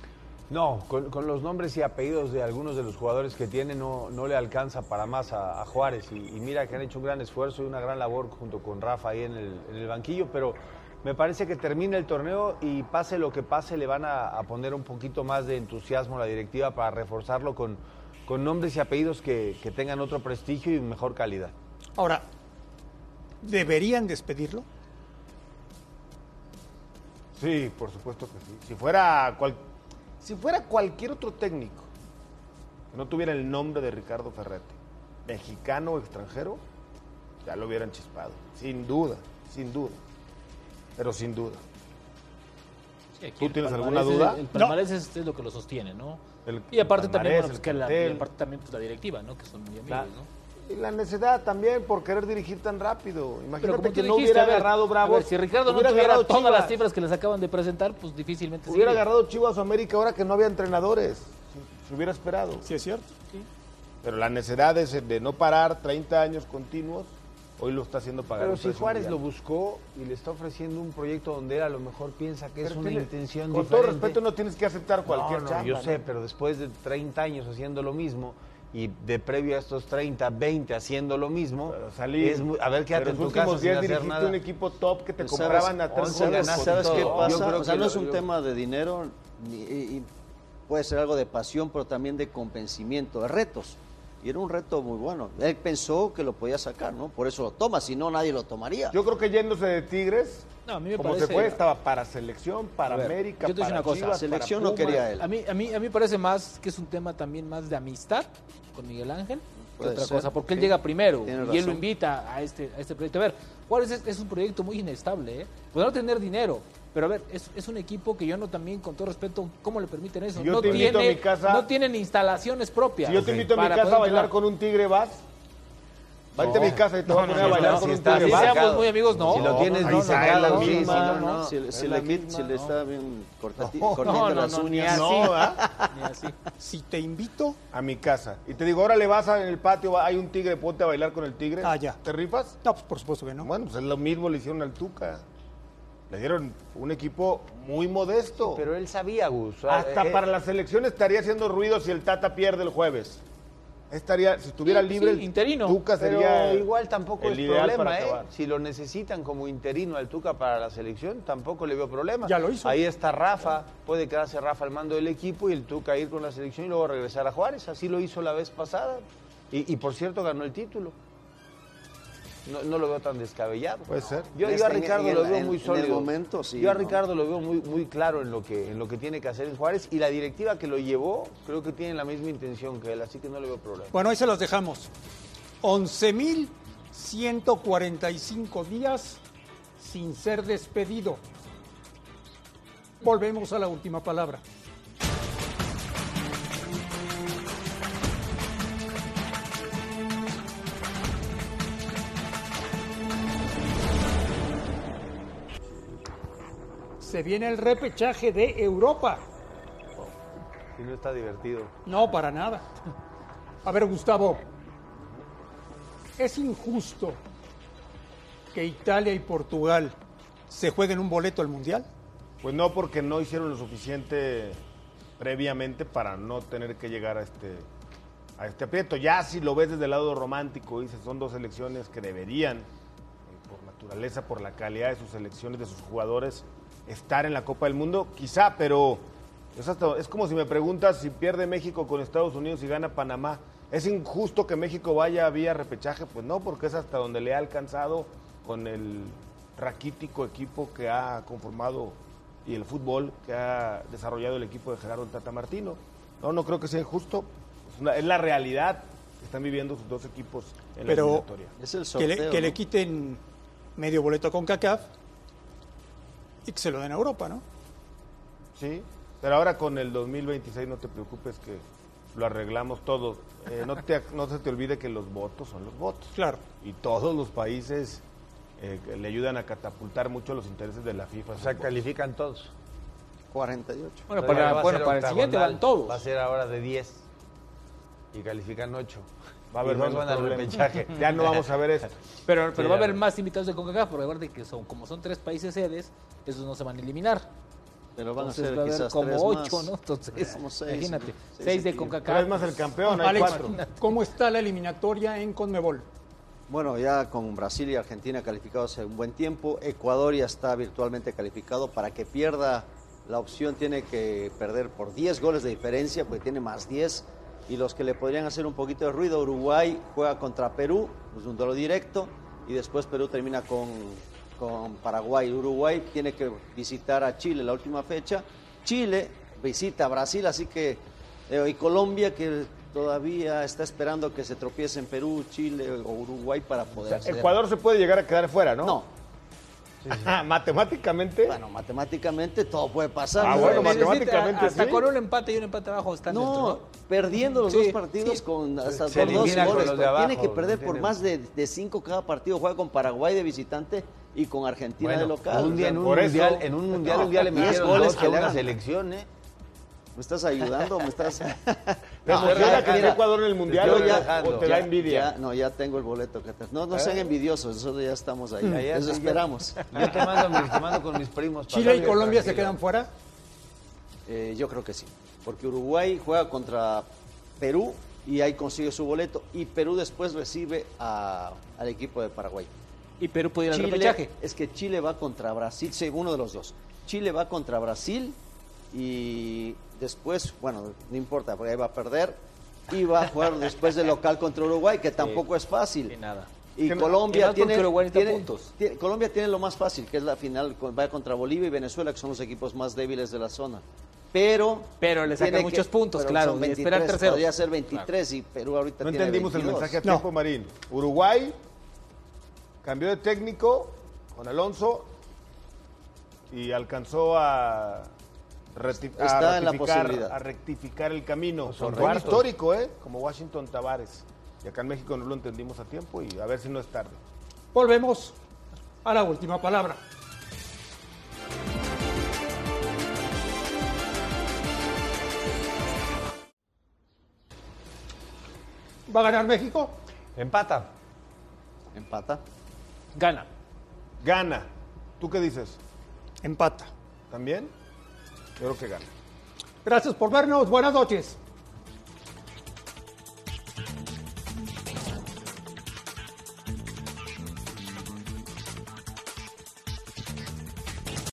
No, con, con los nombres y apellidos de algunos de los jugadores que tiene no, no le alcanza para más a, a Juárez. Y, y mira que han hecho un gran esfuerzo y una gran labor junto con Rafa ahí en el, en el banquillo, pero me parece que termina el torneo y pase lo que pase, le van a, a poner un poquito más de entusiasmo a la directiva para reforzarlo con, con nombres y apellidos que, que tengan otro prestigio y mejor calidad. Ahora, ¿deberían despedirlo? Sí, por supuesto que sí. Si fuera, cual- si fuera cualquier otro técnico que no tuviera el nombre de Ricardo Ferretti, mexicano o extranjero, ya lo hubieran chispado. Sin duda, sin duda. Pero sin duda. Sí, ¿Tú tienes alguna duda? El palmarés es, es lo que lo sostiene, ¿no? El y aparte también, bueno, pues, el que la, y aparte también pues, la directiva, ¿no? Que son muy amigos, Claro. ¿no? Y la necesidad también por querer dirigir tan rápido. Imagínate que no dijiste, hubiera a ver, agarrado a Bravo. ver, si Ricardo no hubiera tuviera agarrado todas las cifras que les acaban de presentar, pues difícilmente Hubiera sigue. agarrado Chivas o América ahora que no había entrenadores. Se- Se hubiera esperado. Sí, es cierto. Pero la necesidad de, de no parar 30 años continuos, hoy lo está haciendo pagar. Pero si Juárez lo buscó y le está ofreciendo un proyecto donde él a lo mejor piensa que es una tiene- intención Con todo diferente. respeto, no tienes que aceptar cualquier No, no, chamba, Yo ¿no? sé, pero después de 30 años haciendo lo mismo y de previo a estos 30, 20 haciendo lo mismo, Salí. es muy- a ver, quédate en los tu casa últimos sin días hacer dirigiste nada. un equipo top que te ¿Sabes- compraban a tres ¿Sabes, ¿sabes qué pasa? Yo creo o sea, que no lo- es un yo- tema de dinero, y puede ser algo de pasión, pero también de convencimiento, de retos. Y era un reto muy bueno. Él pensó que lo podía sacar, ¿no? Por eso lo toma, si no nadie lo tomaría. Yo creo que yéndose de Tigres, No, a mí me como parece- se fue, estaba para selección, para ver, América, yo te para una cosa, Chivas, selección para no quería él. A mí, a, mí, a mí me parece más que es un tema también más de amistad con Miguel Ángel que otra ser, cosa, porque él sí. llega primero Tiene y él lo razón. invita a este, a este proyecto. A ver, Juárez es, es un proyecto muy inestable, ¿eh? No tener dinero, pero a ver, es, es un equipo que yo no también, con todo respeto, ¿cómo le permiten eso? Si yo no, te invito a tiene, mi casa- no tienen instalaciones propias. Si yo te invito a mi para casa a bailar con un tigre, ¿vas? Vente a mi casa y te voy a No, poner no, a bailar no, con si un está- tigre. si ¿vas? seamos muy amigos, no. Si lo tienes misma, si no, no, no. no. Si, le- si es le, misma, si le no. está bien No, cortando no, las no, ni uñas. así. No, ¿verdad? Ni así. Si te invito, A mi casa. Y te digo, ahora le vas a- en el patio, hay un tigre, ponte a bailar con el tigre. Ah, ya. ¿Te rifas? no, pues por supuesto que no. Bueno, pues es lo mismo le hicieron al Tuca. Le dieron un equipo muy modesto. Pero él sabía, Gus. Hasta Eh, para la selección estaría haciendo ruido si el Tata pierde el jueves. Estaría, si estuviera Sí, libre, sí, el interino. Tuca Pero sería igual tampoco el es ideal problema, para ¿eh? Si lo necesitan como interino al Tuca para la selección, tampoco le veo problema. Ya lo hizo. Ahí está Rafa, puede quedarse Rafa al mando del equipo y el Tuca ir con la selección y luego regresar a Juárez. Así lo hizo la vez pasada. Y, y, por cierto ganó el título. No, no lo veo tan descabellado. Puede ser. Yo, yo a Este, Ricardo en lo veo en- muy en el sólido. momento, sí, yo a ¿no? Ricardo lo veo muy, muy claro en lo, que, en lo que tiene que hacer en Juárez y la directiva que lo llevó creo que tiene la misma intención que él, así que no le veo problema. Bueno, ahí se los dejamos. 11.145 días sin ser despedido. Volvemos a la última palabra. Se viene el repechaje de Europa. Si no está divertido. No, para nada. A ver, Gustavo, ¿es injusto que Italia y Portugal se jueguen un boleto al Mundial? Pues no, porque no hicieron lo suficiente previamente para no tener que llegar a este, a este aprieto. Ya si lo ves desde el lado romántico, dices, son dos selecciones que deberían, eh, por naturaleza, por la calidad de sus selecciones, de sus jugadores, estar en la Copa del Mundo, quizá, pero es, hasta- es como si me preguntas si pierde México con Estados Unidos y gana Panamá. ¿Es injusto que México vaya vía repechaje? Pues no, porque es hasta donde le ha alcanzado con el raquítico equipo que ha conformado y el fútbol que ha desarrollado el equipo de Gerardo Tata Martino. No, no creo que sea injusto. Es, una- es la realidad que están viviendo sus dos equipos en la Pero eliminatoria. que, le, que le quiten medio boleto con CACAF y que se lo den a Europa, ¿no? Sí, pero ahora con el 2026 no te preocupes que lo arreglamos todo. Eh, no, te, no se te olvide que los votos son los votos. Claro. Y todos los países eh, le ayudan a catapultar mucho los intereses de la FIFA. O sea, califican todos. 48. Bueno, para, bueno, para el siguiente van todos. Va a ser ahora de 10 y califican 8. Va a haber van al repechaje. Ya no vamos a ver esto. Pero, pero Sí, va a haber más invitados de CONCACAF, porque recuerden que son, como son tres países sedes, esos no se van a eliminar. Pero van a Entonces ser va a haber quizás como tres ocho, más. ¿no? Entonces, seis, imagínate, seis seis de. CONCACAF. Pero es más el campeón, hay Alex, cuatro. ¿cómo está la eliminatoria en Conmebol? Bueno, ya con Brasil y Argentina calificados hace un buen tiempo, Ecuador ya está virtualmente calificado. Para que pierda la opción tiene que perder por 10 goles de diferencia, porque tiene más 10. Y los que le podrían hacer un poquito de ruido, Uruguay juega contra Perú, es un duelo directo, y después Perú termina con, con Paraguay. Uruguay tiene que visitar a Chile la última fecha. Chile visita a Brasil, así que... eh, y Colombia que todavía está esperando que se tropiece en Perú, Chile o Uruguay para poder... Ecuador se puede llegar a quedar fuera, ¿no? No. Matemáticamente. Bueno, matemáticamente todo puede pasar. Ah, ¿no? bueno, matemáticamente Hasta sí. con un empate y un empate abajo están dentro, No, ¿no? perdiendo los Sí, dos partidos sí. con hasta dos goles. los de Tiene que no perder por más de, de cinco cada partido. Juega con Paraguay de visitante y con Argentina de local. un día en un por eso- mundial, en un mundial, un día le metieron goles dos que a le una hagan. selección, ¿eh? ¿Me estás ayudando? ¿Me estás...? ¿Te emociona que esté Ecuador en el Mundial o ya- ya- o te da envidia? ya- no, ya tengo el boleto. que te- No, no sean envidiosos, nosotros ya estamos ahí. Ya, ya, Eso esperamos. Yo te mando, mis- te mando con mis primos. para ¿Chile y Colombia se quedan fuera? Eh, yo creo que sí, porque Uruguay juega contra Perú y ahí consigue su boleto y Perú después recibe a- al equipo de Paraguay. Y Perú puede ir al Chile, repechaje. es que Chile va contra Brasil, sí, uno de los dos. Chile va contra Brasil y después, bueno, no importa, porque ahí va a perder y va a jugar después de local contra Uruguay, que tampoco es fácil. Y nada. Y Que- Colombia porque tiene, tiene- puntos. tiene- Colombia tiene lo más fácil, que es la final, va contra Bolivia y Venezuela, que son los equipos más débiles de la zona. Pero Pero le sacan tiene muchos puntos, claro, son y esperar 23, terceros. Podría ser 23 y Perú ahorita No tiene entendimos el 22. mensaje a No. tiempo, Marín. Uruguay cambió de técnico con Alonso y alcanzó a, reti- a Está en la ratificar- posibilidad. a rectificar el camino. Son un histórico, ¿eh? Como Washington Tavares. Y acá en México no lo entendimos a tiempo y a ver si no es tarde. Volvemos a la última palabra. ¿Va a ganar México? Empata. Empata. Gana. Gana. ¿Tú qué dices? Empata. ¿También? Yo creo que gana. Gracias por vernos. Buenas noches.